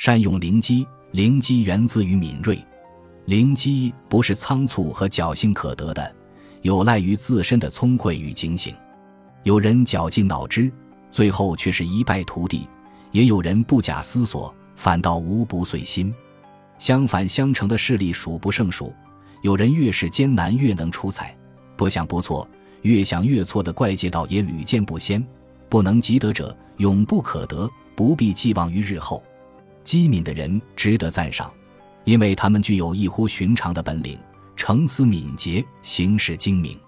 善用灵机，灵机源自于敏锐。灵机不是仓促和侥幸可得的，有赖于自身的聪慧与警醒。有人绞尽脑汁，最后却是一败涂地；也有人不假思索，反倒无不遂心。相反相成的事例数不胜数。有人越是艰难越能出彩，不想不错，越想越错的怪界道也屡见不鲜。不能及得者，永不可得，不必寄望于日后。机敏的人值得赞赏。因为他们具有异乎寻常的本领，成思敏捷，行事精明。